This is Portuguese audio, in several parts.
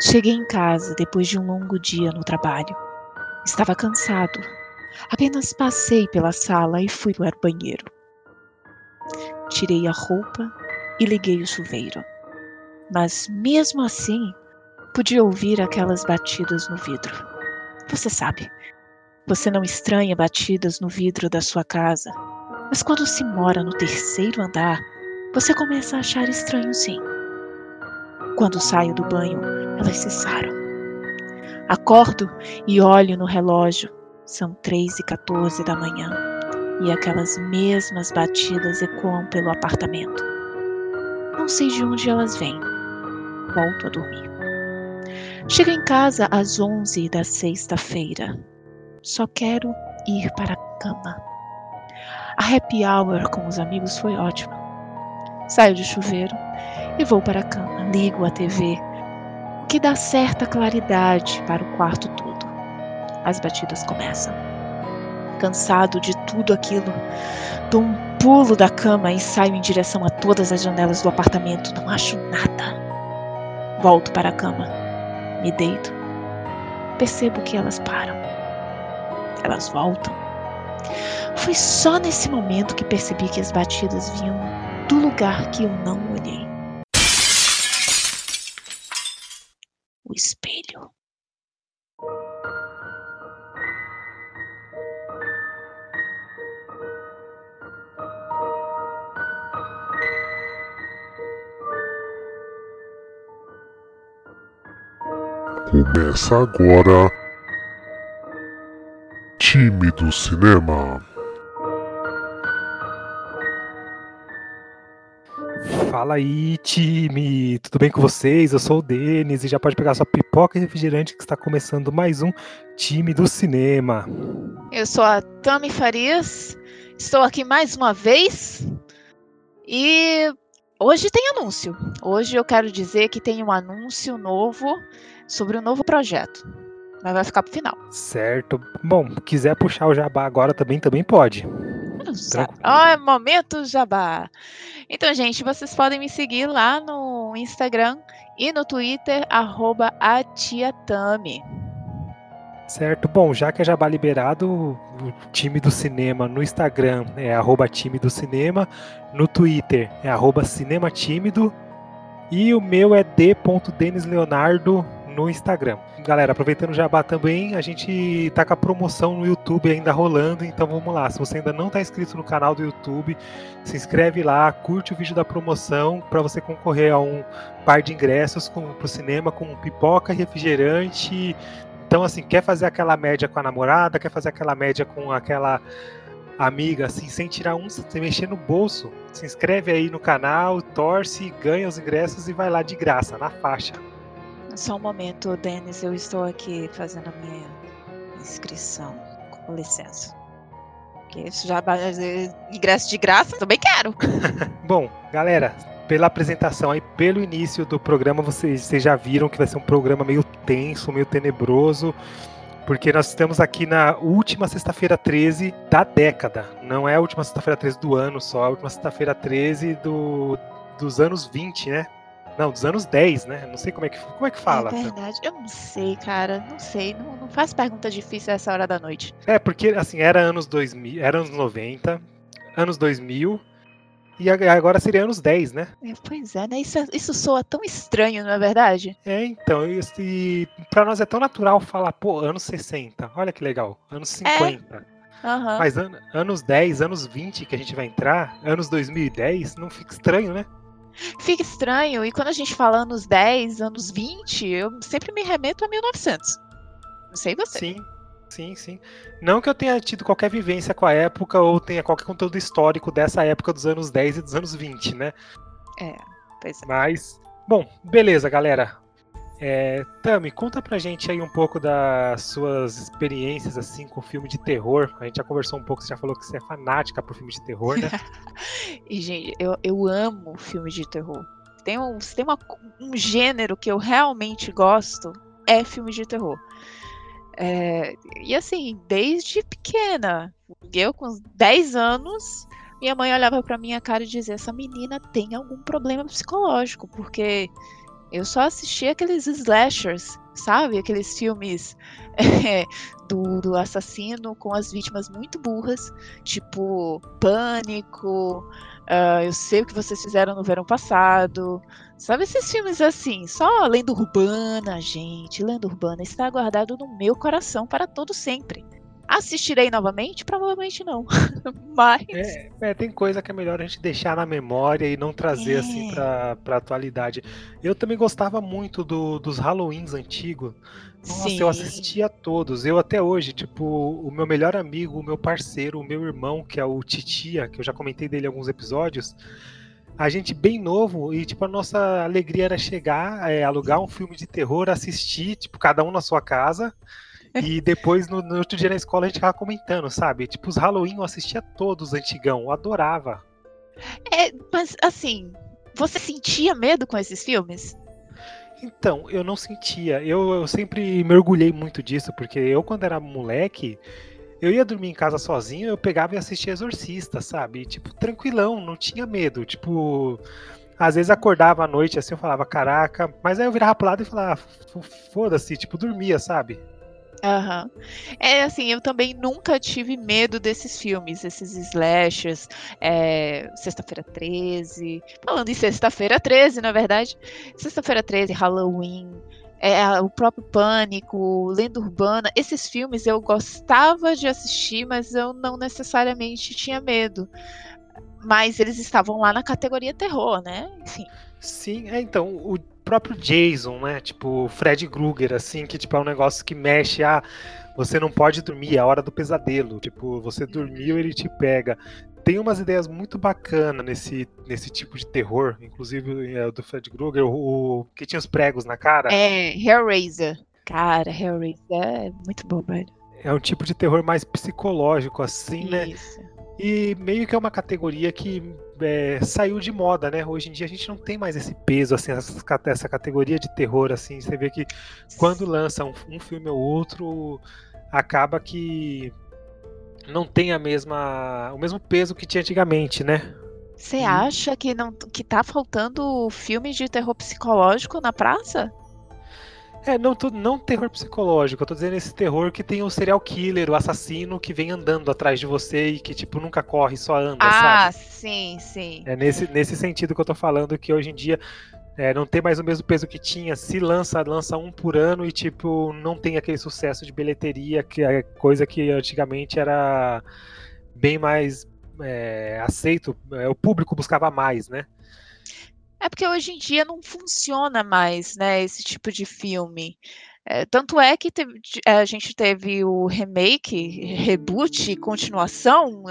Cheguei em casa depois de um longo dia no trabalho. Estava cansado. Apenas passei pela sala e fui para o banheiro. Tirei a roupa e liguei o chuveiro. Mas mesmo assim, podia ouvir aquelas batidas no vidro. Você sabe, você não estranha batidas no vidro da sua casa, mas quando se mora no terceiro andar, você começa a achar estranho sim. Quando saio do banho, elas cessaram. Acordo e olho no relógio. São três e quatorze da manhã e aquelas mesmas batidas ecoam pelo apartamento. Não sei de onde elas vêm. Volto a dormir. Chego em casa às onze da sexta-feira. Só quero ir para a cama. A happy hour com os amigos foi ótima. Saio do chuveiro e vou para a cama. Ligo a TV, o que dá certa claridade para o quarto todo. As batidas começam. Cansado de tudo aquilo, dou um pulo da cama e saio em direção a todas as janelas do apartamento. Não acho nada. Volto para a cama, me deito. Percebo que elas param. Elas voltam. Foi só nesse momento que percebi que as batidas vinham do lugar que eu não olhei. Espelho. Começa agora Time do Cinema. Fala aí, time! Tudo bem com vocês? Eu sou o Denis e já pode pegar sua pipoca e refrigerante que está começando mais um Time do Cinema. Eu sou a Tami Farias, estou aqui mais uma vez e hoje tem anúncio. Hoje eu quero dizer que tem um anúncio novo sobre um novo projeto. Mas vai ficar pro final. Certo. Bom, quiser puxar o jabá agora também, também pode. Ah, é momento jabá. Então, gente, vocês podem me seguir lá no Instagram e no Twitter, arroba atiatami. Certo. Bom, já que é jabá liberado, o time do cinema no Instagram é arroba time do cinema, no Twitter é arroba cinema tímido e o meu é d.denisleonardo no Instagram. Galera, aproveitando o jabá também, a gente tá com a promoção no YouTube ainda rolando, então vamos lá. Se você ainda não está inscrito no canal do YouTube, se inscreve lá, curte o vídeo da promoção para você concorrer a um par de ingressos para o cinema com pipoca, refrigerante. Então, assim, quer fazer aquela média com a namorada, quer fazer aquela média com aquela amiga, assim, sem tirar um, sem mexer no bolso. Se inscreve aí no canal, torce, ganha os ingressos e vai lá de graça, na faixa. Só um momento, Denis, eu estou aqui fazendo a minha inscrição. Com licença. Porque isso já ingresso de graça, também quero. Bom, galera, pela apresentação aí, pelo início do programa, vocês, vocês já viram que vai ser um programa meio tenso, meio tenebroso. Porque nós estamos aqui na última sexta-feira 13 da década. Não é a última sexta-feira 13 do ano só, é a última sexta-feira 13 do, dos anos 20, né? Não, dos anos 10, né? Não sei como é que, como é que fala. É verdade, eu não sei, cara. Não sei. Não, não faz pergunta difícil essa hora da noite. É, porque assim, era anos 2000, era anos 90, anos 2000. E agora seria anos 10, né? É, pois é, né? Isso, é, isso soa tão estranho, não é verdade? É, então, e pra nós é tão natural falar, pô, anos 60, olha que legal, anos 50. É. Uhum. Mas an anos 10, anos 20 que a gente vai entrar, anos 2010, não fica estranho, né? Fica estranho, e quando a gente fala anos 10, anos 20, eu sempre me remeto a 1900. Não sei você. Sim, sim, sim. Não que eu tenha tido qualquer vivência com a época ou tenha qualquer conteúdo histórico dessa época dos anos 10 e dos anos 20, né? É, pois é. Mas, bom, beleza, galera. É, Tami, conta pra gente aí um pouco das suas experiências assim com filme de terror. A gente já conversou um pouco, você já falou que você é fanática por filme de terror, né? e, gente, eu, eu amo filme de terror. Tem, um, tem uma, um gênero que eu realmente gosto, é filme de terror. É, e assim, desde pequena, eu com 10 anos, minha mãe olhava pra minha cara e dizia: essa menina tem algum problema psicológico, porque Eu só assisti aqueles slashers, sabe? Aqueles filmes é, do, do assassino com as vítimas muito burras, tipo Pânico, Uh, eu sei o que vocês fizeram no verão passado. Sabe esses filmes assim? Só lenda urbana, gente. Lenda urbana está guardado no meu coração para todo sempre. Assistirei novamente? Provavelmente não. Mas. É, é, tem coisa que é melhor a gente deixar na memória e não trazer assim, é. assim pra, pra atualidade. Eu também gostava muito do, dos Halloweens antigos. Nossa, Sim. eu assistia a todos. Eu até hoje, tipo, o meu melhor amigo, o meu parceiro, o meu irmão, que é o Titia, que eu já comentei dele em alguns episódios. A gente bem novo e, tipo, a nossa alegria era chegar, é, alugar um filme de terror, assistir, tipo, cada um na sua casa e depois, no, no, outro dia na escola, a gente tava comentando, sabe? Tipo, os Halloween eu assistia todos antigão, eu adorava. É, mas assim, você sentia medo com esses filmes? Então, eu não sentia. Eu, eu sempre mergulhei muito disso, porque eu, quando era moleque, eu ia dormir em casa sozinho, eu pegava e assistia Exorcista, sabe? tipo, tranquilão, não tinha medo. Tipo, às vezes acordava à noite assim, eu falava, caraca, mas aí eu virava pro lado e falava, foda-se, tipo, dormia, sabe? Aham. É assim, eu também nunca tive medo desses filmes, esses slashers, é, Sexta-feira 13. Falando em Sexta-feira 13, na verdade. Sexta-feira 13, Halloween, é, o próprio Pânico, Lenda Urbana. Esses filmes eu gostava de assistir, mas eu não necessariamente tinha medo. Mas eles estavam lá na categoria terror, né? Enfim. Sim, é, então, o próprio Jason, né? Tipo, Fred Krueger, assim, que tipo, é um negócio que mexe, ah, você não pode dormir, é a hora do pesadelo. Tipo, você dormiu, ele te pega. Tem umas ideias muito bacanas nesse, nesse tipo de terror, inclusive é, do Fred Krueger, o, o, que tinha os pregos na cara. É, Hellraiser. Cara, Hellraiser é muito bom, velho. É um tipo de terror mais psicológico, assim, né? Isso. né? E meio que é uma categoria que é, saiu de moda, né? Hoje em dia a gente não tem mais esse peso, assim, essa, categoria de terror, assim. Você vê que quando lança um, um filme ou outro, acaba que não tem a mesma, o mesmo peso que tinha antigamente, né? Você acha que não que tá faltando filmes de terror psicológico na praça? É, não, tô, não terror psicológico, eu tô dizendo esse terror que tem o serial killer, o assassino que vem andando atrás de você e que, tipo, nunca corre, só anda, ah, sabe? Ah, sim, sim. É nesse, nesse sentido que eu tô falando que hoje em dia é, não tem mais o mesmo peso que tinha. Se lança, lança um por ano e, tipo, não tem aquele sucesso de bilheteria, que é coisa que antigamente era bem mais é, aceito, é, o público buscava mais, né? É porque hoje em dia não funciona mais, né, esse tipo de filme. É, tanto é que teve, a gente teve o remake, reboot, continuação.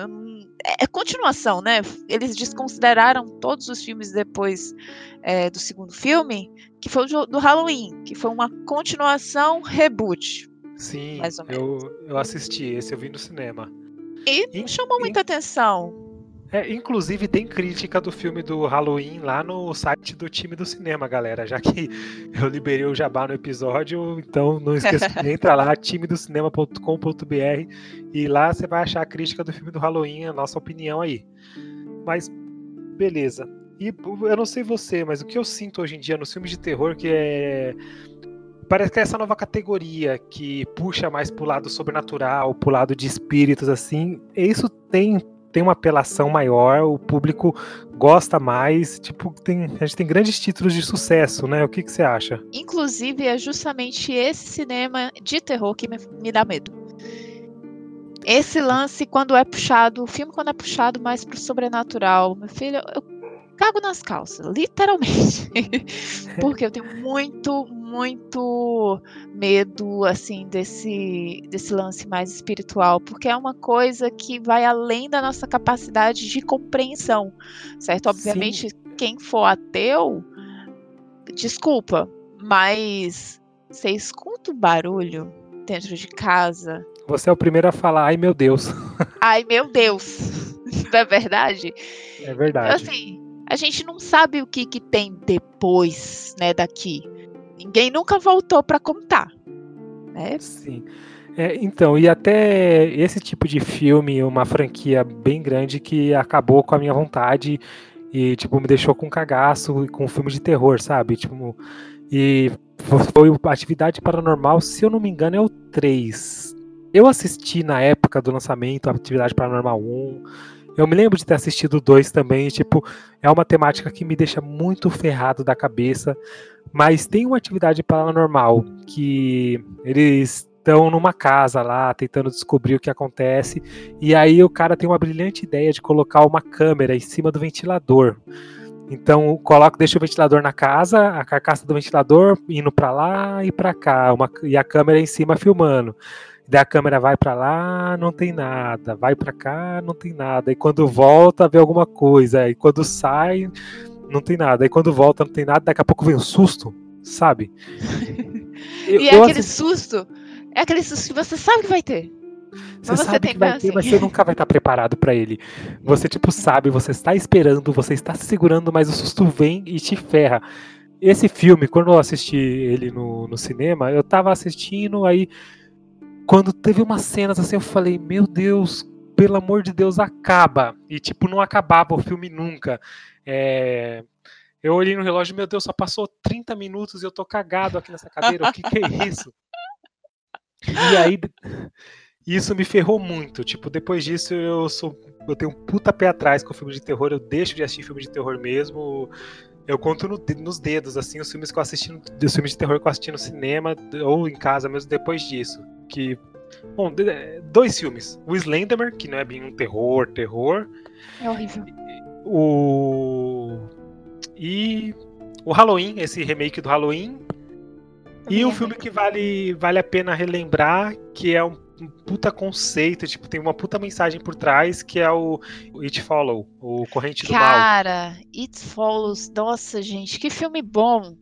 É, é, continuação, né? Eles desconsideraram todos os filmes depois é, do segundo filme, que foi o do Halloween, que foi uma continuação reboot. Sim, eu, eu assisti, esse eu vi no cinema. E não chamou muita atenção. É, inclusive tem crítica do filme do Halloween lá no site do time do cinema, galera. Já que eu liberei o jabá no episódio, então não esqueça de entrar lá, timedocinema.com.br e lá você vai achar a crítica do filme do Halloween, a nossa opinião aí. Mas beleza. E eu não sei você, mas o que eu sinto hoje em dia nos filmes de terror que é parece que é essa nova categoria que puxa mais pro lado sobrenatural, pro lado de espíritos assim. Isso tem tem uma apelação maior, o público gosta mais, tipo, tem, a gente tem grandes títulos de sucesso, né? O que, que você acha? Inclusive, é justamente esse cinema de terror que me, me dá medo. Esse lance, quando é puxado, o filme quando é puxado mais pro sobrenatural, meu filho, eu cago nas calças, literalmente. Porque eu tenho muito, muito medo assim desse desse lance mais espiritual, porque é uma coisa que vai além da nossa capacidade de compreensão, certo? Obviamente, Sim. quem for ateu, desculpa, mas você escuta o barulho dentro de casa. Você é o primeiro a falar, ai meu Deus. Ai meu Deus. Não é verdade? É verdade. Assim, a gente não sabe o que, que tem depois, né, daqui. Ninguém nunca voltou para contar. Né? Sim. É, então, e até esse tipo de filme, uma franquia bem grande que acabou com a minha vontade e, tipo, me deixou com cagaço com filme de terror, sabe? Tipo, E foi Atividade Paranormal, se eu não me engano, é o 3. Eu assisti na época do lançamento Atividade Paranormal 1. Eu me lembro de ter assistido 2 também. Tipo, é uma temática que me deixa muito ferrado da cabeça. Mas tem uma atividade paranormal que eles estão numa casa lá, tentando descobrir o que acontece. E aí o cara tem uma brilhante ideia de colocar uma câmera em cima do ventilador. Então, coloca, deixa o ventilador na casa, a carcaça do ventilador indo para lá e para cá, uma, e a câmera em cima filmando. Daí a câmera vai para lá, não tem nada, vai para cá, não tem nada. E quando volta, vê alguma coisa. E quando sai, não tem nada. E quando volta, não tem nada. Daqui a pouco vem um susto, sabe? Eu, e é aquele assisti... susto, é aquele susto que você sabe que vai ter. Você, você sabe que vai ter, assim. mas você nunca vai estar preparado para ele. Você, tipo, sabe, você está esperando, você está se segurando, mas o susto vem e te ferra. Esse filme, quando eu assisti ele no, no cinema, eu tava assistindo, aí quando teve umas cenas assim, eu falei, meu Deus, pelo amor de Deus, acaba. E, tipo, não acabava o filme nunca. É... Eu olhei no relógio, meu Deus, só passou 30 minutos e eu tô cagado aqui nessa cadeira, o que que é isso? E aí, isso me ferrou muito. Tipo, depois disso eu sou. Eu tenho um puta pé atrás com filme de terror. Eu deixo de assistir filme de terror mesmo. Eu conto no, nos dedos, assim, os filmes que eu assisti, os filmes de terror que eu assisti no cinema ou em casa mesmo depois disso. Que. Bom, dois filmes. O Slenderman, que não é bem um terror, terror. É horrível. O. E. O Halloween, esse remake do Halloween. E um é filme que vale, vale a pena relembrar, que é um um puta conceito, tipo, tem uma puta mensagem por trás que é o It Follow, o Corrente do Mal. Cara, It Follows, nossa, gente, que filme bom.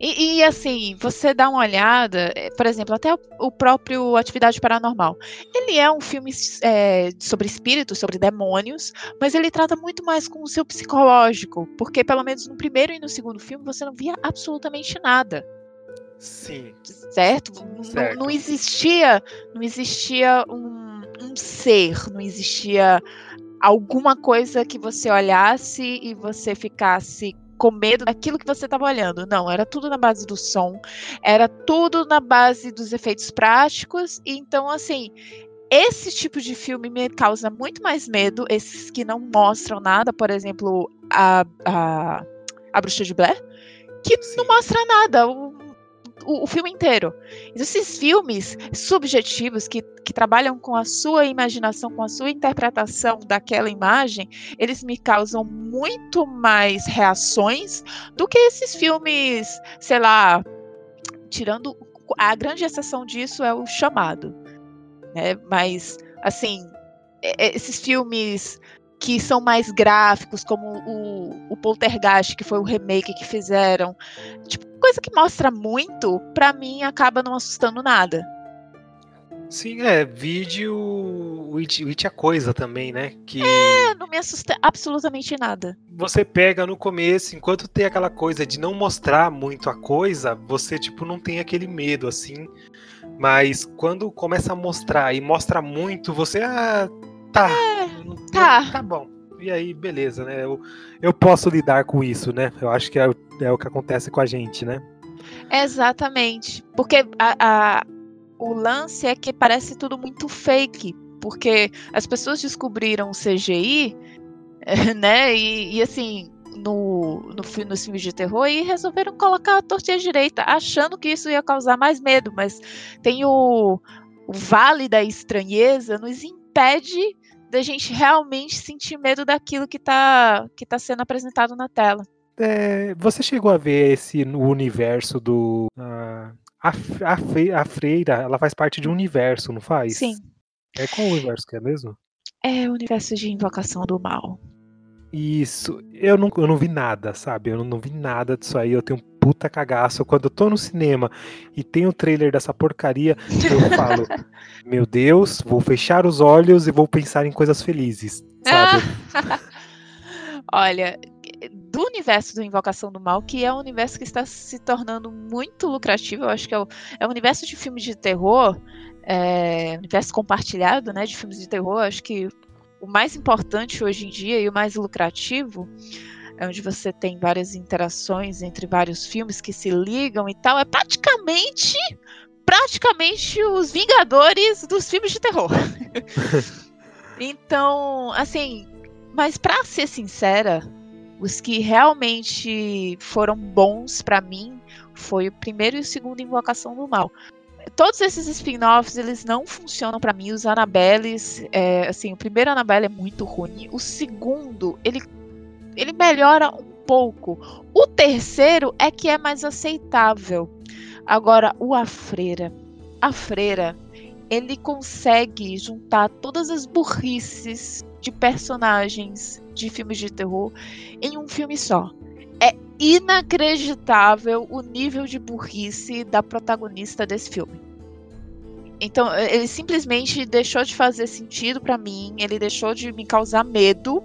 E, e, assim, você dá uma olhada, eh, por exemplo, até o próprio Atividade Paranormal. Ele é um filme é, sobre espíritos, sobre demônios, mas ele trata muito mais com o seu psicológico, porque pelo menos no primeiro e no segundo filme você não via absolutamente nada. Sim. Certo? certo. Não, não, existia, não existia um, um ser, não existia alguma coisa que você olhasse e você ficasse com medo daquilo que você estava olhando. Não, era tudo na base do som, era tudo na base dos efeitos práticos. E então, assim, esse tipo de filme me causa muito mais medo, esses que não mostram nada, por exemplo, a, a, a Bruxa de Blair, que Sim. não mostra nada. O, o, o, filme inteiro. Então, esses filmes subjetivos que, que trabalham com a sua imaginação, com a sua interpretação daquela imagem, eles me causam muito mais reações do que esses filmes, sei lá, tirando a grande exceção disso é o chamado, né? Mas assim, esses filmes que são mais gráficos, como o, o Poltergeist, que foi o remake que fizeram. Tipo, coisa que mostra muito, pra mim acaba não assustando nada. Sim, é, vídeo, o It, o It é coisa também, né? Que é, não me assusta absolutamente nada. Você pega no começo, enquanto tem aquela coisa de não mostrar muito a coisa, você, tipo, não tem aquele medo, assim. Mas quando começa a mostrar e mostra muito, você, ah, tá, é, tá. tá bom. E aí, beleza, né? Eu, eu posso lidar com isso, né? Eu acho que é, é o que acontece com a gente, né? Exatamente. Porque a, a, o lance é que parece tudo muito fake. Porque as pessoas descobriram o CGI, né? E, e assim, no, no, no filme de terror e resolveram colocar a torta direita, achando que isso ia causar mais medo, mas tem o, o vale da estranheza nos impede da gente realmente sentir medo daquilo que está que tá sendo apresentado na tela. É, você chegou a ver esse no universo do. Uh, a, a, a, freira, ela faz parte de um universo, não faz? Sim. É qual universo que é mesmo? É o universo de invocação do mal. Isso. Eu não, eu não vi nada, sabe? Eu não, não vi nada disso aí. Eu tenho um puta cagaço. Quando eu tô no cinema e tem o trailer dessa porcaria, eu falo: Meu Deus, vou fechar os olhos e vou pensar em coisas felizes, sabe? Olha, do universo do Invocação do Mal, que é um universo que está se tornando muito lucrativo, eu acho que é o, é o universo de filmes de terror, é, universo compartilhado, né, de filmes de terror, acho que o mais importante hoje em dia e o mais lucrativo, onde você tem várias interações entre vários filmes que se ligam e tal. É praticamente, praticamente os Vingadores dos filmes de terror. então, assim, mas para ser sincera, os que realmente foram bons para mim foi o primeiro e o segundo Invocação do Mal. Todos esses spin-offs, eles não funcionam para mim. Os Annabelles, é, assim, o primeiro Annabelle é muito ruim. O segundo, ele, ele melhora um pouco. O terceiro é que é mais aceitável. Agora, o A Freira. A Freira, ele consegue juntar todas as burrices de personagens de filmes de terror em um filme só. É inacreditável o nível de burrice da protagonista desse filme. Então, ele simplesmente deixou de fazer sentido para mim, ele deixou de me causar medo.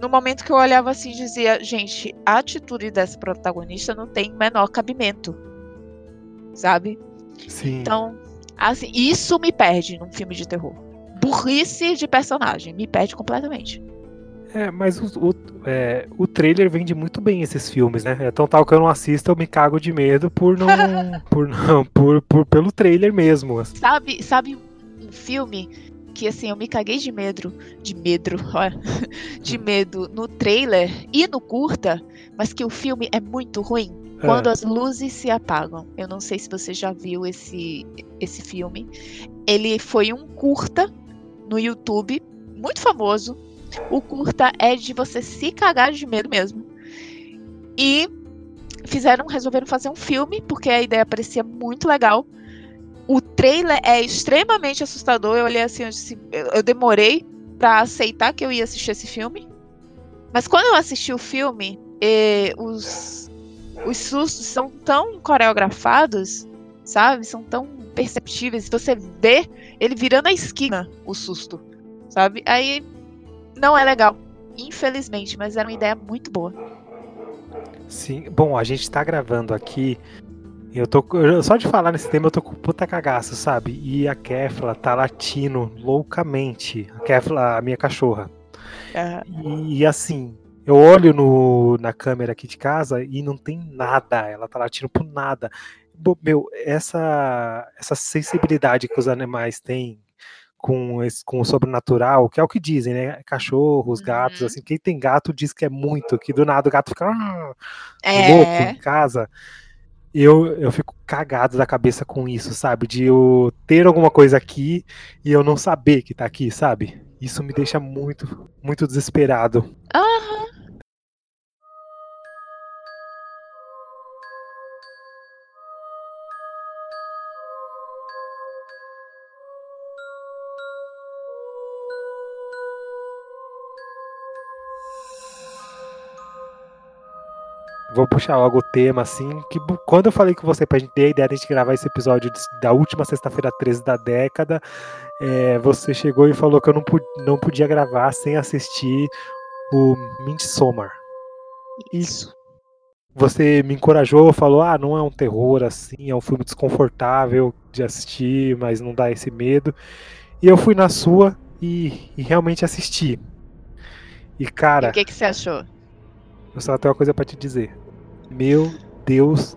No momento que eu olhava assim, dizia: gente, a atitude dessa protagonista não tem menor cabimento. Sabe? Sim. Então, assim, isso me perde num filme de terror burrice de personagem. Me perde completamente. É, mas o, o, é, o trailer vende muito bem esses filmes, né? É tão tal que eu não assisto, eu me cago de medo por não. por não. Por, por, pelo trailer mesmo. Sabe, sabe um filme que assim, eu me caguei de medo. De medo. De hum. medo no trailer e no curta, mas que o filme é muito ruim. É. Quando as luzes se apagam. Eu não sei se você já viu esse, esse filme. Ele foi um curta no YouTube, muito famoso. O curta é de você se cagar de medo mesmo. E fizeram, resolveram fazer um filme, porque a ideia parecia muito legal. O trailer é extremamente assustador. Eu olhei assim, eu, disse, eu demorei para aceitar que eu ia assistir esse filme. Mas quando eu assisti o filme, eh, os, os sustos são tão coreografados, sabe? São tão perceptíveis. Você vê ele virando a esquina, o susto, sabe? Aí não é legal, infelizmente, mas era uma ideia muito boa. Sim, bom, a gente tá gravando aqui. Eu tô. Só de falar nesse tema eu tô com puta cagaço, sabe? E a Kefla tá latindo loucamente. A Kefla, a minha cachorra. Uhum. E, e, assim, eu olho no, na câmera aqui de casa e não tem nada. Ela tá latindo por nada meu, essa, essa sensibilidade que os animais têm com, esse, com o sobrenatural, que é o que dizem, né? Cachorros, gatos, uhum. assim, quem tem gato diz que é muito, que do nada o gato fica ah, é. louco em casa. Eu, eu fico cagado da cabeça com isso, sabe? De eu ter alguma coisa aqui e eu não saber que tá aqui, sabe? Isso me deixa muito, muito desesperado. Aham. Vou puxar logo o tema, assim, que quando eu falei com você pra gente ter a ideia de a gente gravar esse episódio da última sexta-feira 13 da década, é, você chegou e falou que eu não, não podia gravar sem assistir o Midsommar. Isso. Você me encorajou, falou, ah, não é um terror assim, é um filme desconfortável de assistir, mas não dá esse medo. E eu fui na sua e, e realmente assisti. E cara. O que, que você achou? Eu só tenho uma coisa para te dizer. Meu Deus,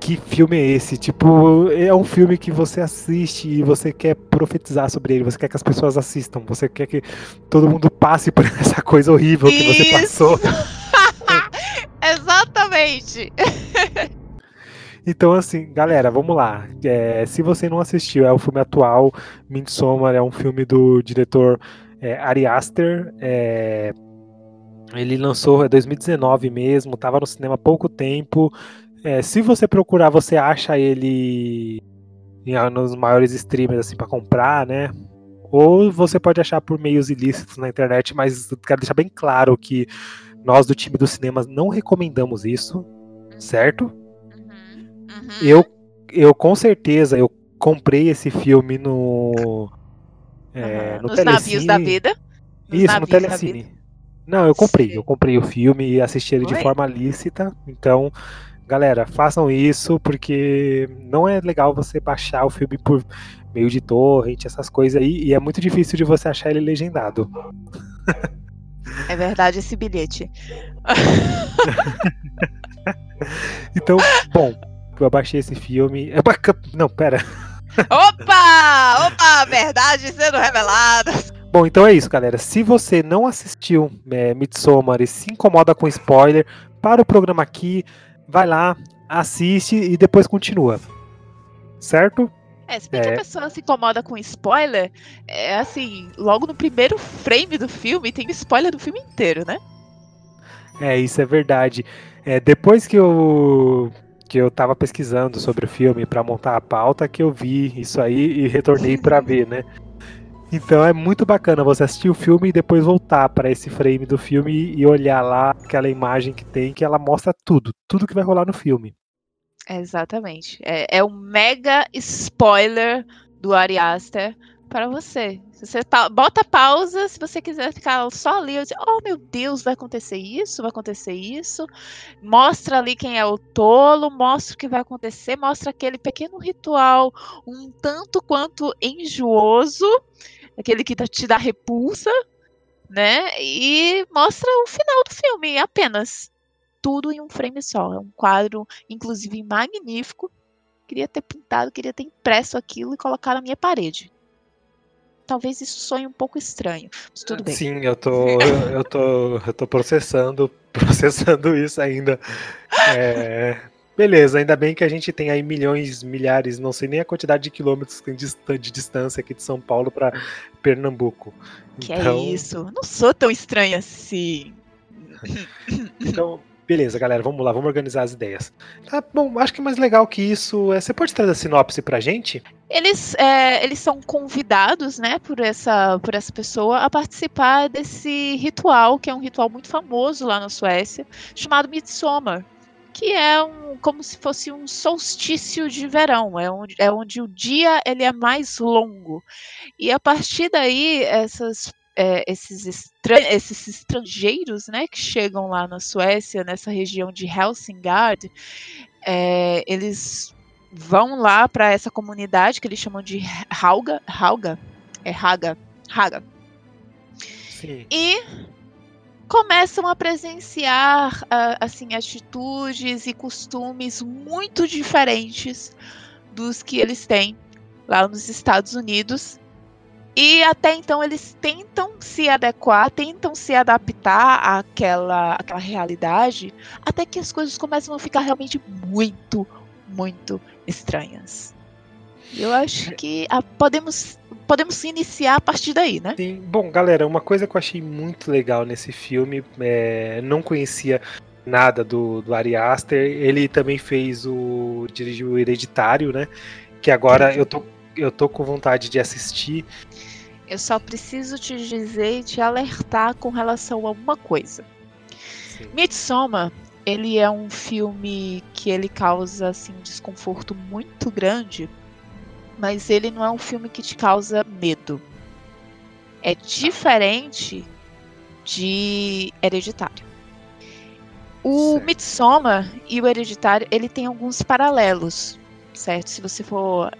que filme é esse? Tipo, é um filme que você assiste e você quer profetizar sobre ele, você quer que as pessoas assistam, você quer que todo mundo passe por essa coisa horrível que Isso. você passou. Exatamente. Então, assim, galera, vamos lá. É, se você não assistiu, é um filme atual. Midsommar é um filme do diretor é, Ari Aster. É, ele lançou em 2019 mesmo, estava no cinema há pouco tempo. É, se você procurar, você acha ele nos maiores streamers assim para comprar, né? Ou você pode achar por meios ilícitos na internet, mas quero deixar bem claro que nós do time do cinema não recomendamos isso, certo? Uhum, uhum. Eu, eu com certeza eu comprei esse filme no é, uhum. no Nos telecine. navios da vida. Nos isso, no telecine. Não, eu comprei. Eu comprei o filme e assisti ele Oi? de forma lícita. Então, galera, façam isso porque não é legal você baixar o filme por meio de torrent, essas coisas aí, e é muito difícil de você achar ele legendado. É verdade esse bilhete. Então, bom, eu baixei esse filme. É Não, pera. Opa! Opa! Verdade sendo revelada. Bom, então é isso, galera. Se você não assistiu é, Midsommar e se incomoda com spoiler, para o programa aqui, vai lá, assiste e depois continua. Certo? É, se bem é. que a pessoa se incomoda com spoiler, é assim, logo no primeiro frame do filme tem spoiler do filme inteiro, né? É, isso é verdade. É, depois que eu que eu tava pesquisando sobre o filme para montar a pauta que eu vi isso aí e retornei para ver, né? Então é muito bacana você assistir o filme e depois voltar para esse frame do filme e olhar lá aquela imagem que tem que ela mostra tudo, tudo que vai rolar no filme. Exatamente. É, é um mega spoiler do Ari Aster para você. Você bota pausa se você quiser ficar só ali. Dizer, oh meu Deus, vai acontecer isso, vai acontecer isso. Mostra ali quem é o tolo, mostra o que vai acontecer, mostra aquele pequeno ritual um tanto quanto enjooso, aquele que te dá repulsa, né? E mostra o final do filme apenas tudo em um frame só. É um quadro, inclusive, magnífico. Queria ter pintado, queria ter impresso aquilo e colocado na minha parede. Talvez isso sonhe um pouco estranho, mas tudo bem. Sim, eu tô, eu tô, eu tô processando, processando isso ainda. É, beleza, ainda bem que a gente tem aí milhões, milhares, não sei nem a quantidade de quilômetros de distância aqui de São Paulo para Pernambuco. Que é então... é isso? Não sou tão estranha assim. Então, Beleza, galera, vamos lá, vamos organizar as ideias. Tá bom, acho que mais legal que isso é. Você pode trazer a sinopse pra gente? Eles, é, eles são convidados, né, por essa, por essa pessoa a participar desse ritual, que é um ritual muito famoso lá na Suécia, chamado Midsommar que é um, como se fosse um solstício de verão, é onde, é onde o dia ele é mais longo. E a partir daí, essas é, esses, esses estrangeiros né, que chegam lá na Suécia, nessa região de Helsingard, é, eles vão lá para essa comunidade que eles chamam de Hauga, Hauga, é Haga, Haga. Sim. E começam a presenciar assim atitudes e costumes muito diferentes dos que eles têm lá nos Estados Unidos e até então eles tentam se adequar, tentam se adaptar àquela, àquela realidade, até que as coisas começam a ficar realmente muito, muito estranhas. Eu acho que a, podemos, podemos iniciar a partir daí, né? Sim. Bom, galera, uma coisa que eu achei muito legal nesse filme, é, não conhecia nada do, do Ari Aster, ele também fez o. dirigiu o Hereditário, né? Que agora eu tô eu tô com vontade de assistir. Eu só preciso te dizer e te alertar com relação a uma coisa. Sim. Midsommar, ele é um filme que ele causa assim um desconforto muito grande, mas ele não é um filme que te causa medo. É diferente de Hereditário. O certo. Midsommar e o Hereditário, ele tem alguns paralelos, certo? Se você for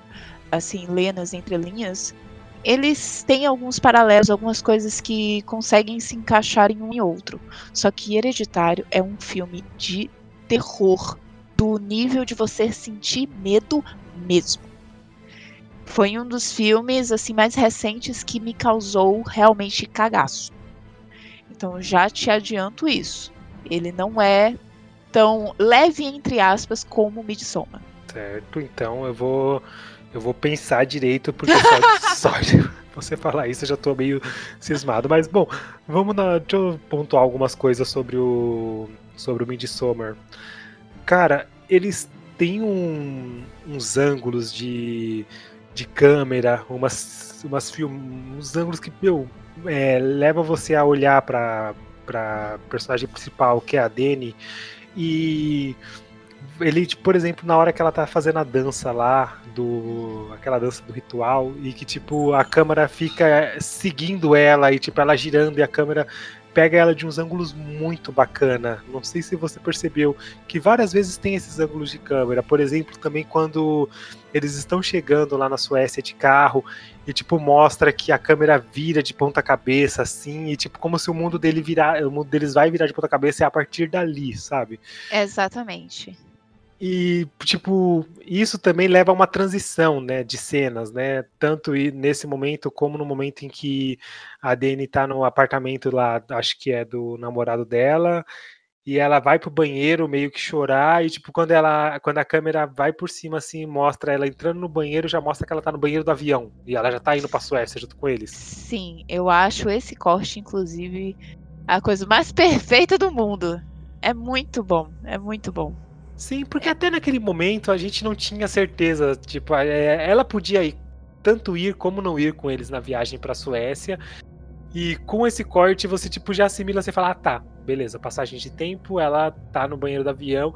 assim, ler nas entrelinhas, eles têm alguns paralelos, algumas coisas que conseguem se encaixar em um e outro. Só que Hereditário é um filme de terror, do nível de você sentir medo mesmo. Foi um dos filmes assim mais recentes que me causou realmente cagaço. Então já te adianto isso. Ele não é tão leve entre aspas como Midsommar. Certo, então eu vou eu vou pensar direito, porque só, só de você falar isso eu já tô meio cismado. Mas bom, vamos na. Deixa eu pontuar algumas coisas sobre o. sobre o Midsommar. Cara, eles têm um, uns ângulos de, de câmera, umas, umas film, uns ângulos que, meu, é, leva você a olhar pra, pra personagem principal, que é a Dani, e ele, tipo, por exemplo, na hora que ela tá fazendo a dança lá, do aquela dança do ritual, e que, tipo, a câmera fica seguindo ela, e, tipo, ela girando, e a câmera pega ela de uns ângulos muito bacana. Não sei se você percebeu que várias vezes tem esses ângulos de câmera. Por exemplo, também quando eles estão chegando lá na Suécia de carro e tipo mostra que a câmera vira de ponta cabeça assim e tipo como se o mundo dele virar, o mundo deles vai virar de ponta cabeça é a partir dali, sabe? Exatamente. E, tipo, isso também leva a uma transição, né, de cenas, né, tanto nesse momento como no momento em que a Dani tá no apartamento lá, acho que é do namorado dela, e ela vai pro banheiro meio que chorar, e, tipo, quando ela, quando a câmera vai por cima, assim, mostra ela entrando no banheiro, já mostra que ela tá no banheiro do avião, e ela já tá indo pra Suécia junto com eles. Sim, eu acho esse corte, inclusive, a coisa mais perfeita do mundo. É muito bom, é muito bom. Sim, porque até naquele momento a gente não tinha certeza. Tipo, é, ela podia ir, tanto ir como não ir com eles na viagem pra Suécia. E com esse corte você tipo já assimila, você fala, ah tá, beleza, passagem de tempo, ela tá no banheiro do avião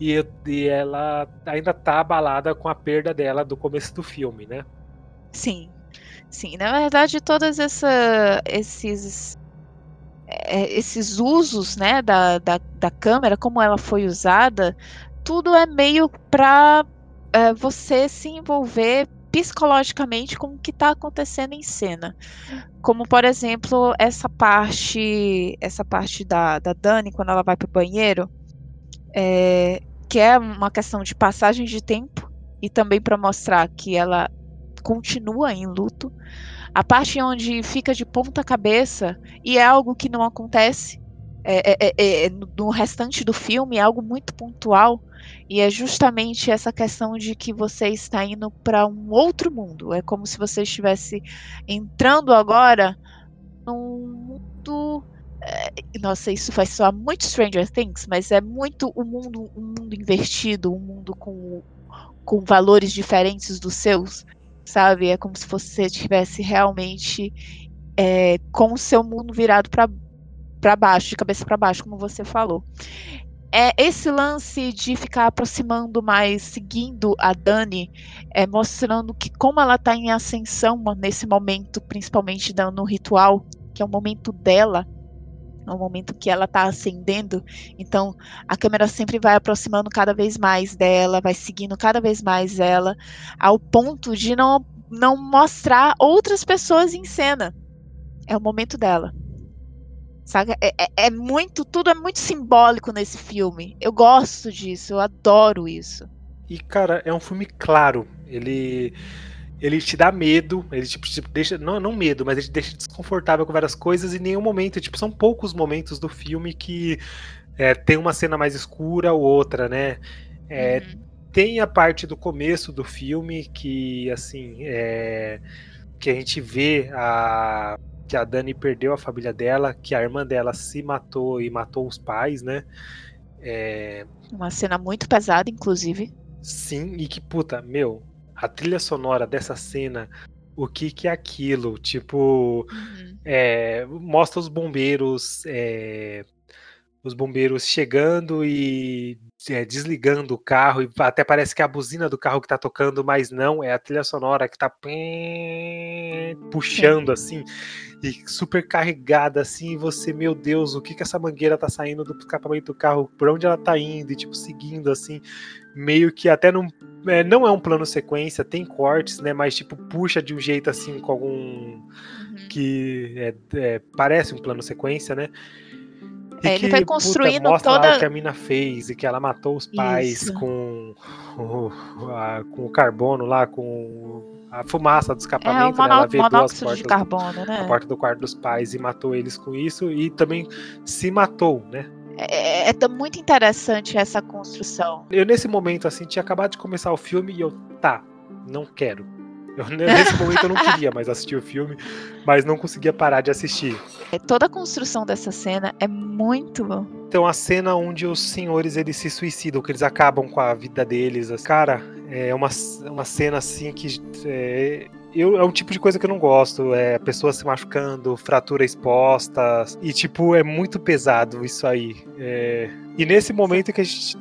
e, e ela ainda tá abalada com a perda dela do começo do filme, né? Sim, sim. Na verdade, todos esses esses usos né, da, da, da, câmera, como ela foi usada, tudo é meio para é, você se envolver psicologicamente com o que está acontecendo em cena. Como, por exemplo, essa parte essa parte da, da Dani, quando ela vai para o banheiro, é, que é uma questão de passagem de tempo e também para mostrar que ela continua em luto. A parte onde fica de ponta cabeça e é algo que não acontece é, é, é, é no restante do filme, é algo muito pontual. E é justamente essa questão de que você está indo para um outro mundo. É como se você estivesse entrando agora num mundo. É, nossa, isso vai soar muito Stranger Things, mas é muito um mundo, um mundo invertido, um mundo com, com valores diferentes dos seus sabe? É como se você estivesse realmente é, com o seu mundo virado para baixo, de cabeça para baixo, como você falou. É esse lance de ficar aproximando mais, seguindo a Dani, é, mostrando que como ela está em ascensão nesse momento, principalmente no ritual, que é o momento dela, no momento que ela está ascendendo. Então, a câmera sempre vai aproximando cada vez mais dela, vai seguindo cada vez mais ela, ao ponto de não, não mostrar outras pessoas em cena. É o momento dela. Sabe? É, é, é muito, tudo é muito simbólico nesse filme. Eu gosto disso, eu adoro isso. E, cara, é um filme claro. Ele ele te dá medo, ele tipo, deixa, não, não medo, mas ele te deixa desconfortável com várias coisas e em nenhum momento, tipo, são poucos momentos do filme que é, tem uma cena mais escura ou outra, né? É, uhum. Tem a parte do começo do filme que, assim, é, que a gente vê a, que a Dani perdeu a família dela, que a irmã dela se matou e matou os pais, né? É... Uma cena muito pesada, inclusive. Sim, e que, puta, meu, a trilha sonora dessa cena, o que que é aquilo? Tipo, uhum. é, mostra os bombeiros, é, os bombeiros chegando e é, desligando o carro, e até parece que é a buzina do carro que tá tocando, mas não, é a trilha sonora que tá puxando assim, e super carregada assim, e você, meu Deus, o que que essa mangueira tá saindo do escapamento do carro, por onde ela tá indo, e tipo, seguindo assim, meio que até não é, não é um plano sequência, tem cortes, né? Mas tipo, puxa de um jeito assim com algum. Uhum. que é, é, parece um plano sequência, né? É, que, ele vai construindo puta, mostra toda. o que a mina fez e que ela matou os pais com o, a, com o carbono lá, com a fumaça do escapamento, é, né? Ela vê duas portas, de carbono, né? A porta do quarto dos pais e matou eles com isso e também se matou, né? É, é, é muito interessante essa construção. Eu, nesse momento, assim, tinha acabado de começar o filme e eu, tá, não quero. Eu, nesse momento eu não queria mais assistir o filme, mas não conseguia parar de assistir. É, toda a construção dessa cena é muito bom. Então a cena onde os senhores eles se suicidam, que eles acabam com a vida deles, cara, é uma, uma cena assim que é, eu, é um tipo de coisa que eu não gosto. É pessoas se machucando, fratura exposta. E, tipo, é muito pesado isso aí. É... E nesse momento que a gente.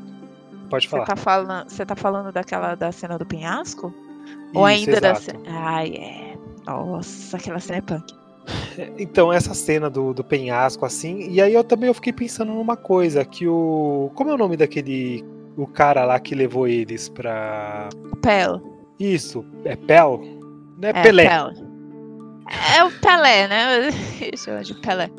Pode falar. Você tá falando, você tá falando daquela da cena do penhasco? Isso, Ou ainda exato. da cena. Ai, é. Nossa, aquela cena é punk. Então, essa cena do, do penhasco, assim, e aí eu também eu fiquei pensando numa coisa, que o. Como é o nome daquele. O cara lá que levou eles pra. Pel. Isso, é Pel? Não é, É, Pelé. Pel. É o Pelé, né? Chama de Pelé.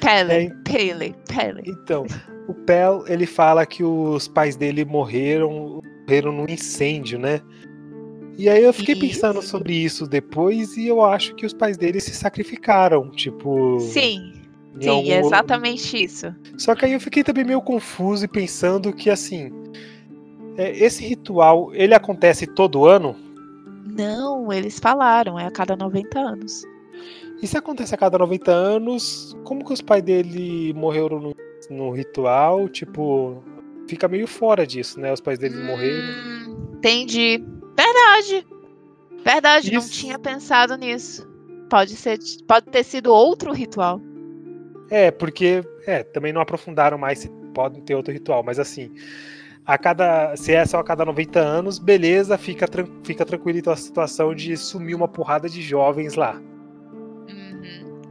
Pelé. É. Pelé. Pelé. Então, o Pel, ele fala que os pais dele morreram, morreram num incêndio, né? E aí eu fiquei pensando sobre isso depois e eu acho que os pais dele se sacrificaram, tipo. Sim, sim, algum- é exatamente isso. Só que aí eu fiquei também meio confuso e pensando que assim, é, esse ritual, ele acontece todo ano? Não, eles falaram, é a cada 90 anos. E se acontece a cada 90 anos, como que os pais dele morreram no, no ritual? Tipo, fica meio fora disso, né? Os pais dele morreram. Hum, entendi. Verdade. Verdade, não Isso. tinha pensado nisso. Pode ser, pode ter sido outro ritual. É, porque é, também não aprofundaram mais se podem ter outro ritual, mas assim, a cada se é só a cada 90 anos, beleza, fica, tran- fica tranquilo então a situação de sumir uma porrada de jovens lá.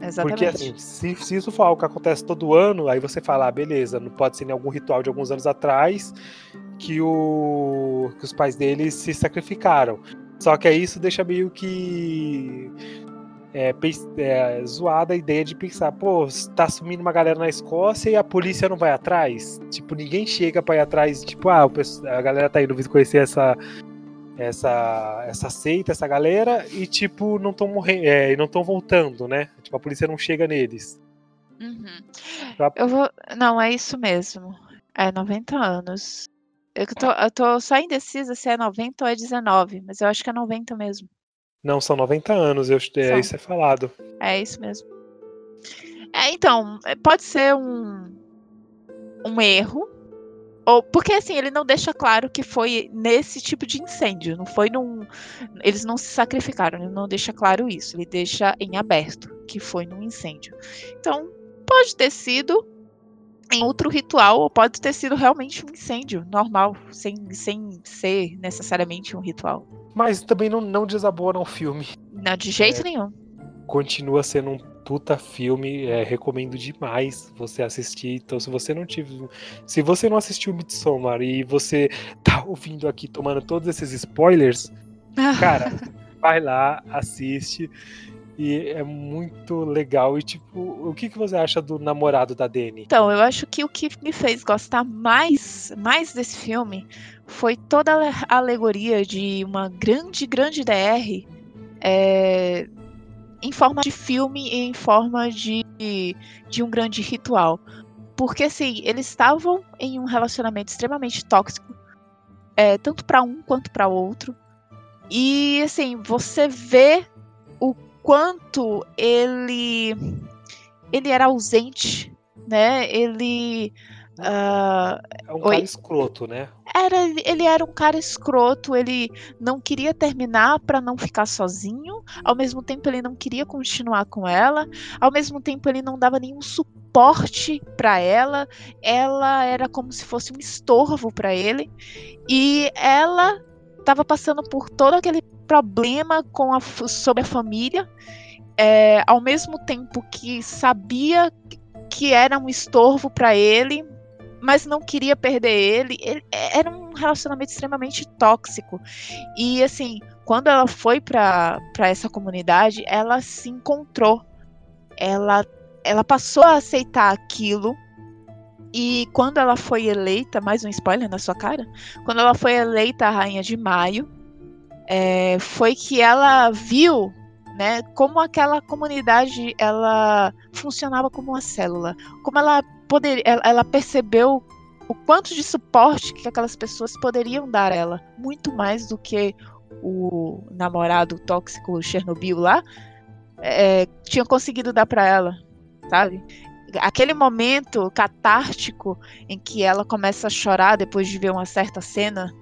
Uhum, Porque exatamente. assim, se, se isso for algo que acontece todo ano, aí você fala, ah, beleza, não pode ser em algum ritual de alguns anos atrás que, o, que os pais deles se sacrificaram. Só que aí isso deixa meio que é, é, zoada a ideia de pensar, pô, tá sumindo uma galera na Escócia e a polícia não vai atrás. Tipo, ninguém chega pra ir atrás, tipo, ah, a galera tá indo conhecer essa. Essa, essa seita, essa galera, e tipo, não estão morrendo, é, e não estão voltando, né? Tipo, a polícia não chega neles. Uhum. Tá. Eu vou. Não, é isso mesmo. É 90 anos. Eu tô, eu tô só indecisa se é 90 ou é 19, mas eu acho que é 90 mesmo. Não, são 90 anos, eu, é, São. isso é falado. É isso mesmo. É, então, pode ser um, um erro. Ou, porque assim, ele não deixa claro que foi nesse tipo de incêndio. Não foi num. Eles não se sacrificaram, ele não deixa claro isso. Ele deixa em aberto que foi num incêndio. Então, pode ter sido em outro ritual, ou pode ter sido realmente um incêndio normal, sem, sem ser necessariamente um ritual. Mas também não, não desabona o filme. Não, de jeito nenhum. Continua sendo um puta filme, é, recomendo demais você assistir. Então, se você não tive, se você não assistiu Midsommar e você tá ouvindo aqui tomando todos esses spoilers, cara, vai lá, assiste. E é muito legal. E tipo, o que, que você acha do namorado da Dani? Então, eu acho que o que me fez gostar mais, mais desse filme foi toda a alegoria de uma grande, grande DR é, em forma de filme e em forma de, de um grande ritual. Porque, assim, eles estavam em um relacionamento extremamente tóxico, é, tanto para um quanto para outro. E, assim, você vê o quanto ele, ele era ausente né? Ele ah, É um Oi. cara escroto, né? era, ele era um cara escroto, ele não queria terminar para não ficar sozinho, ao mesmo tempo ele não queria continuar com ela, ao mesmo tempo ele não dava nenhum suporte para ela, ela era como se fosse um estorvo para ele, e ela estava passando por todo aquele problema com a, sobre a família, é, ao mesmo tempo que sabia que era um estorvo para ele, mas não queria perder ele. ele. Era um relacionamento extremamente tóxico. E assim, quando ela foi para essa comunidade, ela se encontrou. Ela, ela passou a aceitar aquilo. E quando ela foi eleita, mais um spoiler na sua cara, quando ela foi eleita a rainha de Maio, é, foi que ela viu, né, como aquela comunidade ela funcionava como uma célula, como ela poder, ela, ela percebeu o quanto de suporte que aquelas pessoas poderiam dar a ela, muito mais do que o namorado tóxico Chernobyl lá é, tinha conseguido dar para ela, sabe? Aquele momento catártico em que ela começa a chorar depois de ver uma certa cena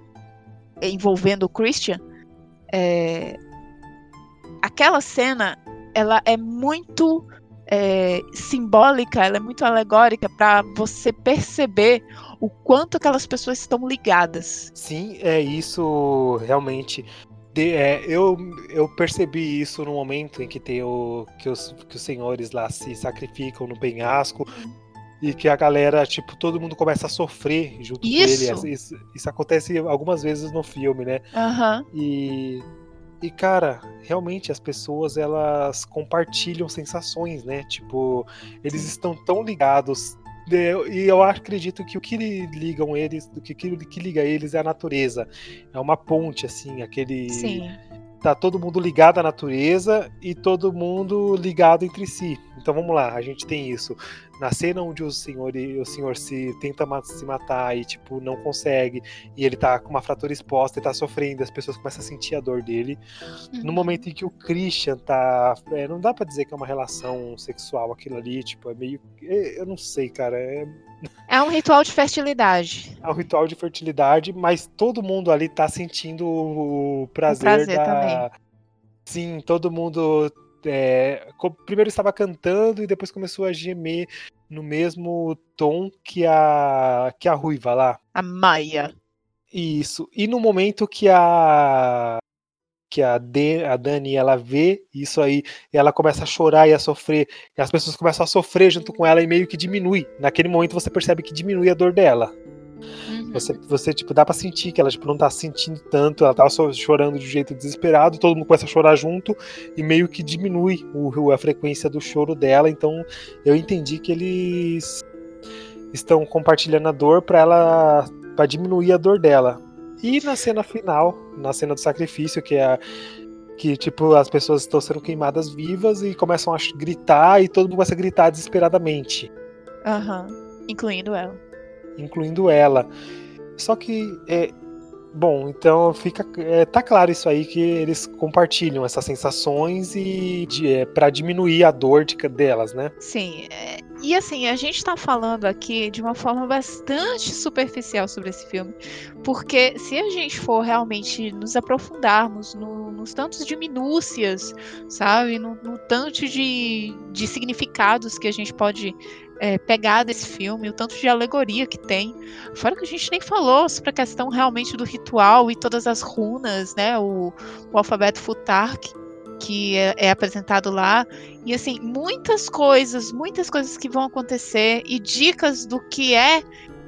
envolvendo o Christian, é, aquela cena ela é muito é, simbólica, ela é muito alegórica para você perceber o quanto aquelas pessoas estão ligadas. Sim, é isso realmente de- é, eu, eu percebi isso no momento em que tem o que os, que os senhores lá se sacrificam no penhasco e que a galera, tipo, todo mundo começa a sofrer junto Isso. com ele. Isso, isso acontece algumas vezes no filme, né? Aham. E, e cara, realmente as pessoas elas compartilham sensações, né? Tipo, eles estão tão ligados. de- E eu acredito que o que ligam eles, o que, que que liga eles é a natureza. É uma ponte, assim, aquele. Sim. Tá todo mundo ligado à natureza e todo mundo ligado entre si. Então vamos lá, a gente tem isso. Na cena onde o senhor, o senhor se tenta se matar e tipo não consegue, e ele tá com uma fratura exposta e tá sofrendo, as pessoas começam a sentir a dor dele. No Uhum. momento em que o Christian tá. é, não dá pra dizer que é uma relação sexual aquilo ali, tipo, é meio. é, eu não sei, cara. É, É um ritual de fertilidade. é um ritual de fertilidade, mas todo mundo ali tá sentindo o prazer, prazer da. também. Sim, todo mundo. é, primeiro estava cantando e depois começou a gemer no mesmo tom que a que a ruiva lá. A Maia. Isso. E no momento que a que a, De- a Dani ela vê isso aí, e ela começa a chorar e a sofrer, e as pessoas começam a sofrer junto com ela e meio que diminui. Naquele momento você percebe que diminui a dor dela. Uhum. Você, você tipo, dá pra sentir que ela tipo, não tá sentindo tanto, ela tava só chorando de um jeito desesperado, todo mundo começa a chorar junto e meio que diminui o, a frequência do choro dela. Então eu entendi que eles estão compartilhando a dor pra ela para diminuir a dor dela. E na cena final, na cena do sacrifício, que é a, que tipo as pessoas estão sendo queimadas vivas e começam a gritar e todo mundo começa a gritar desesperadamente Aham. Incluindo ela. incluindo ela. Só que é bom, então fica é, tá claro isso aí que eles compartilham essas sensações e de, é, para diminuir a dor de, delas, né? Sim. é, E assim, a gente tá falando aqui de uma forma bastante superficial sobre esse filme. Porque se a gente for realmente nos aprofundarmos no- nos tantos de minúcias, sabe? No, no tanto de, de significados que a gente pode é, pegar desse filme, o tanto de alegoria que tem. Fora que a gente nem falou sobre a questão realmente do ritual e todas as runas, né? O, o alfabeto Futark, que é, é apresentado lá. E assim, muitas coisas, muitas coisas que vão acontecer e dicas do que é,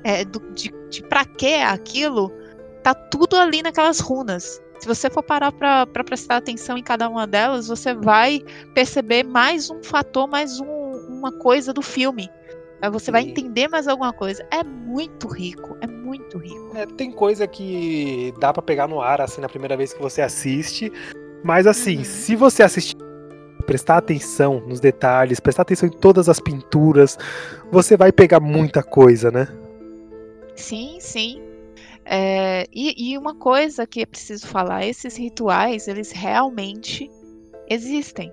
é, do, de, de para que é aquilo, tá tudo ali naquelas runas. Se você for parar para prestar atenção em cada uma delas, você vai perceber mais um fator, mais um, uma coisa do filme. Você vai entender mais alguma coisa. É muito rico, é muito rico. É, tem coisa que dá pra pegar no ar assim na primeira vez que você assiste, mas assim, Uhum. se você assistir prestar atenção nos detalhes, prestar atenção em todas as pinturas, você vai pegar muita coisa, né? Sim, sim. É, e, e uma coisa que é preciso falar, esses rituais, eles realmente existem.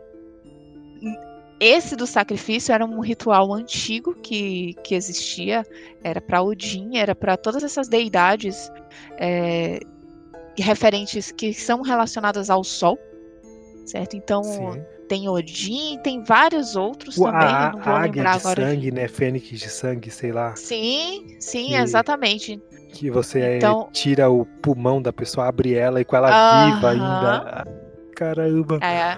Esse do sacrifício era um ritual antigo que, que existia, era para Odin, era para todas essas deidades é, referentes que são relacionadas ao sol, certo? Então tem Odin, tem vários outros O- também, a, não vou a águia de agora. sangue, né? Fênix de sangue, sei lá. Sim, sim, Que- exatamente. Que você eh, Então- tira o pulmão da pessoa, abre ela e com ela viva Aham. ainda. Caramba. É.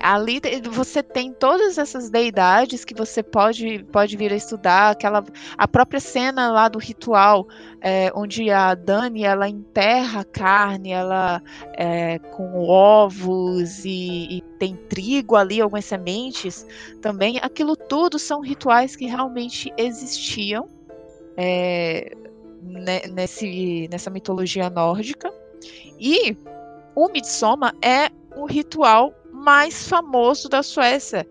Ali você tem todas essas deidades que você pode, pode vir a estudar, aquela a própria cena lá do ritual, é, onde a Dani ela enterra a carne, ela é, com ovos e, e tem trigo ali, algumas sementes também. Aquilo tudo são rituais que realmente existiam é, ne- nesse, nessa mitologia nórdica. E o Midsommar é o ritual mais famoso da Suécia.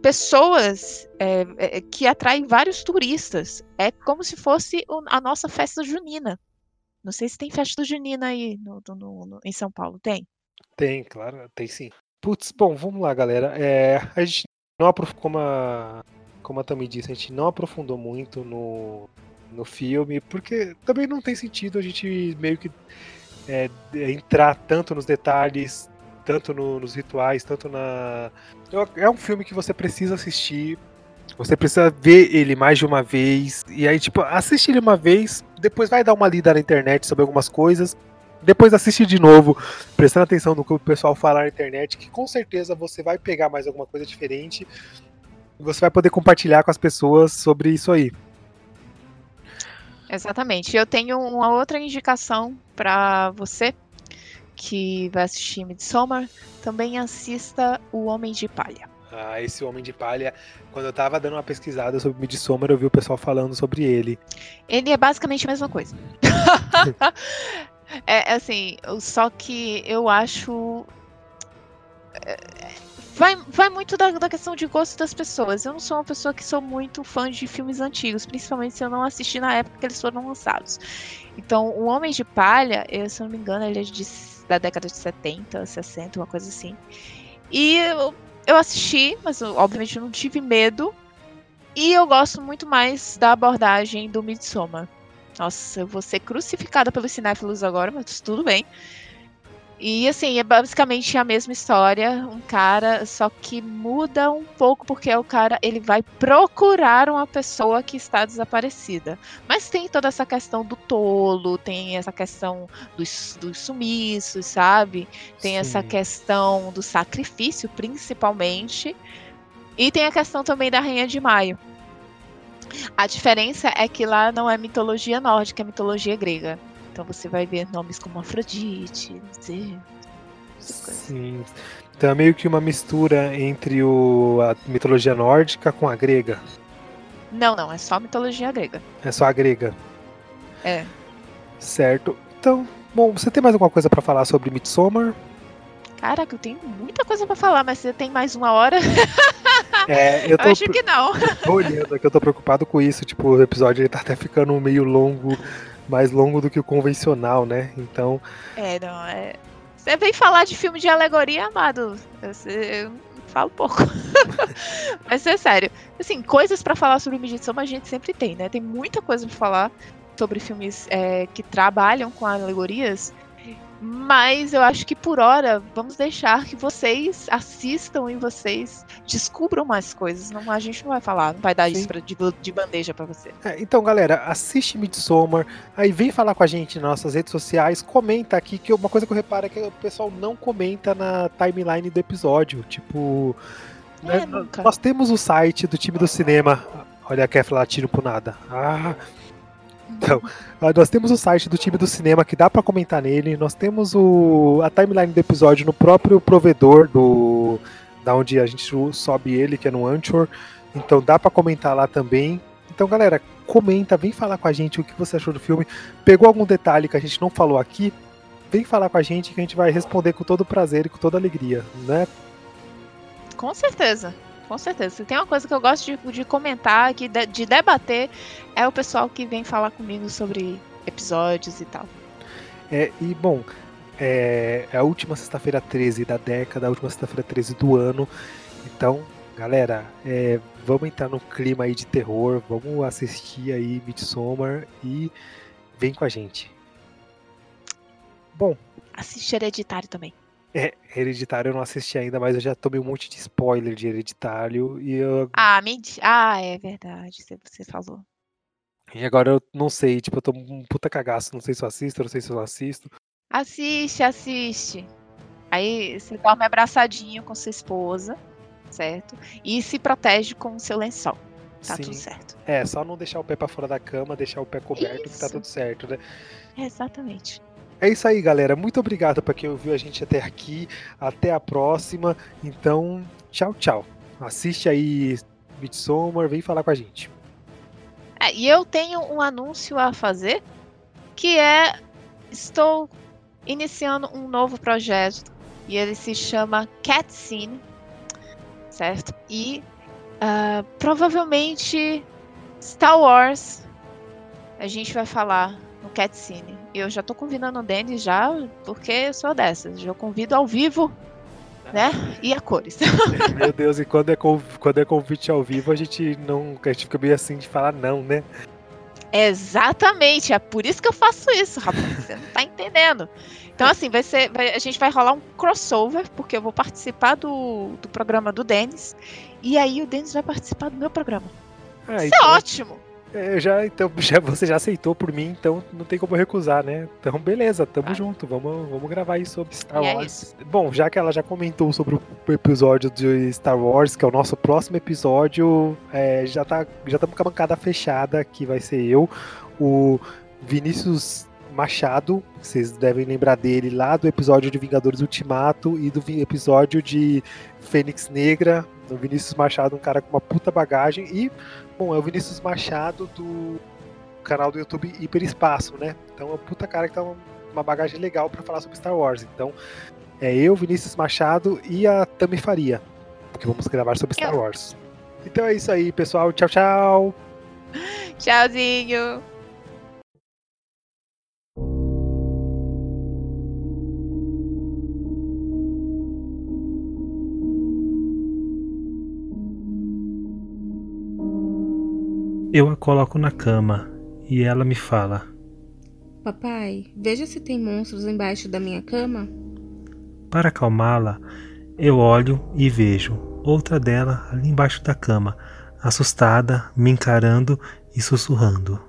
Pessoas é, é, que atraem vários turistas. É como se fosse a nossa festa junina. Não sei se tem festa junina aí no- no- no- em São Paulo. Tem? Tem, claro, tem sim. Putz, bom, vamos lá, galera. É, a gente não aprofundou, como a, como a Tami disse, a gente não aprofundou muito no, no filme, porque também não tem sentido a gente meio que é, entrar tanto nos detalhes, tanto no- nos rituais, tanto na. É um filme que você precisa assistir. Você precisa ver ele mais de uma vez. E aí, tipo, assiste ele uma vez, depois vai dar uma lida na internet sobre algumas coisas. depois assiste de novo, prestando atenção no que o pessoal fala na internet, que com certeza você vai pegar mais alguma coisa diferente e você vai poder compartilhar com as pessoas sobre isso aí. Exatamente. Eu tenho uma outra indicação para você que vai assistir Midsommar. Também assista O Homem de Palha. Ah, esse Homem de Palha, quando eu tava dando uma pesquisada sobre Midsommar, eu vi o pessoal falando sobre ele. Ele é basicamente a mesma coisa. é assim, só que eu acho. é, Vai, vai muito da, da questão de gosto das pessoas. Eu não sou uma pessoa que sou muito fã de filmes antigos, principalmente se eu não assisti na época que eles foram lançados. Então, O Homem de Palha, eu, se eu não me engano, ele é de, da década de 70, 60, uma coisa assim. E eu, eu assisti, mas obviamente eu não tive medo. E eu gosto muito mais da abordagem do Midsommar. Nossa, eu vou ser crucificada pelos cinéfilos agora, mas tudo bem. E assim, é basicamente a mesma história, um cara, só que muda um pouco porque o cara, ele vai procurar uma pessoa que está desaparecida. Mas tem toda essa questão do tolo, tem essa questão dos, dos sumiços, sabe? Tem essa Sim. questão do sacrifício, principalmente. E tem a questão também da Rainha de Maio. A diferença é que lá não é mitologia nórdica, é mitologia grega. Então você vai ver nomes como Afrodite, Zeus. Sim. Então é meio que uma mistura entre o, a mitologia nórdica com a grega. Não, não, é só mitologia grega. É só a grega. É. Certo. Então, bom, você tem mais alguma coisa pra falar sobre Midsommar? Caraca, eu tenho muita coisa pra falar, mas você tem mais uma hora? É, eu Eu tô, acho que não. tô olhando aqui, eu tô preocupado com isso. Tipo, o episódio ele tá até ficando meio longo, mais longo do que o convencional, né? Então, É, não, é. Você vem falar de filme de alegoria, amado. Eu falo pouco. Mas é sério. Assim, coisas pra falar sobre Midsommar a gente sempre tem, né? Tem muita coisa pra falar sobre filmes é, que trabalham com alegorias. Mas eu acho que por hora vamos deixar que vocês assistam e vocês descubram mais coisas. Não, a gente não vai falar, não vai dar Sim. isso pra- de, de bandeja pra você. É, então, galera, assiste Midsommar, aí vem falar com a gente nas nossas redes sociais, comenta aqui, que uma coisa que eu reparo é que o pessoal não comenta na timeline do episódio. Tipo, É, né, nós temos o site do time do cinema. Olha a Kefla tiro pro nada. Ah, então, ah, nós temos o site do time do cinema que dá pra comentar nele. Nós temos o, a timeline do episódio no próprio provedor do da onde a gente sobe ele, que é no Anchor. Então dá pra comentar lá também. Então, galera, comenta, vem falar com a gente o que você achou do filme. Pegou algum detalhe que a gente não falou aqui? Vem falar com a gente que a gente vai responder com todo prazer e com toda alegria, né? Com certeza. Com certeza. Se tem uma coisa que eu gosto de, de comentar, que de, de debater, é o pessoal que vem falar comigo sobre episódios e tal. É, e bom, é, é a última sexta-feira 13 da década, a última sexta-feira 13 do ano. Então, galera, é, vamos entrar no clima aí de terror, vamos assistir aí Midsommar e vem com a gente. Bom, Assiste Hereditário também. É, Hereditário eu não assisti ainda, mas eu já tomei um monte de spoiler de Hereditário e, eu, Ah, mentira. Ah, é verdade. Você, falou. e agora eu não sei, tipo, eu tô um puta cagaço, não sei se eu assisto, não sei se eu assisto. Assiste, assiste. Aí você dorme abraçadinho com sua esposa, certo? E se protege com o seu lençol. Tá Sim. tudo certo. É, só não deixar o pé pra fora da cama, deixar o pé coberto que tá Isso. tudo certo, né? Exatamente. É isso aí, galera. Muito obrigado para quem ouviu a gente até aqui. Até a próxima. Então, tchau, tchau. Assiste aí Midsommar, vem falar com a gente. É, e eu tenho um anúncio a fazer, que é estou iniciando um novo projeto e ele se chama Cat Scene, certo? E ah, provavelmente Star Wars a gente vai falar no Cat Scene. Eu já tô convidando o Denis já, porque eu sou dessas. Eu convido ao vivo, né? E a cores. Meu Deus, e quando é, quando é convite ao vivo, a gente não. A gente fica meio assim de falar não, né? Exatamente, é por isso que eu faço isso, rapaz. Você não tá entendendo. Então, assim, vai ser. vai- a gente vai rolar um crossover, porque eu vou participar do, do programa do Denis. E aí o Denis vai participar do meu programa. Ah, Isso então, é ótimo! É, já, então, já, você já aceitou por mim, então não tem como eu recusar, né? Então, beleza, tamo Ah. junto. Vamos, vamos gravar aí sobre Star E é Wars. Bom, já que ela já comentou sobre o episódio de Star Wars, que é o nosso próximo episódio, é, já tá, já estamos com a bancada fechada, que vai ser eu, o Vinícius Machado, vocês devem lembrar dele lá do episódio de Vingadores Ultimato e do episódio de Fênix Negra. O Vinícius Machado, um cara com uma puta bagagem. E, bom, é o Vinícius Machado do canal do YouTube Hiperespaço, né? Então é um puta cara que tá uma, uma bagagem legal pra falar sobre Star Wars. Então, é eu, Vinícius Machado e a Tami Faria, que vamos gravar sobre Star. Wars. Então é isso aí, pessoal. Tchau, tchau. Tchauzinho. Eu a coloco na cama e ela me fala: Papai, veja se tem monstros embaixo da minha cama. Para acalmá-la, eu olho e vejo outra dela ali embaixo da cama, assustada, me encarando e sussurrando.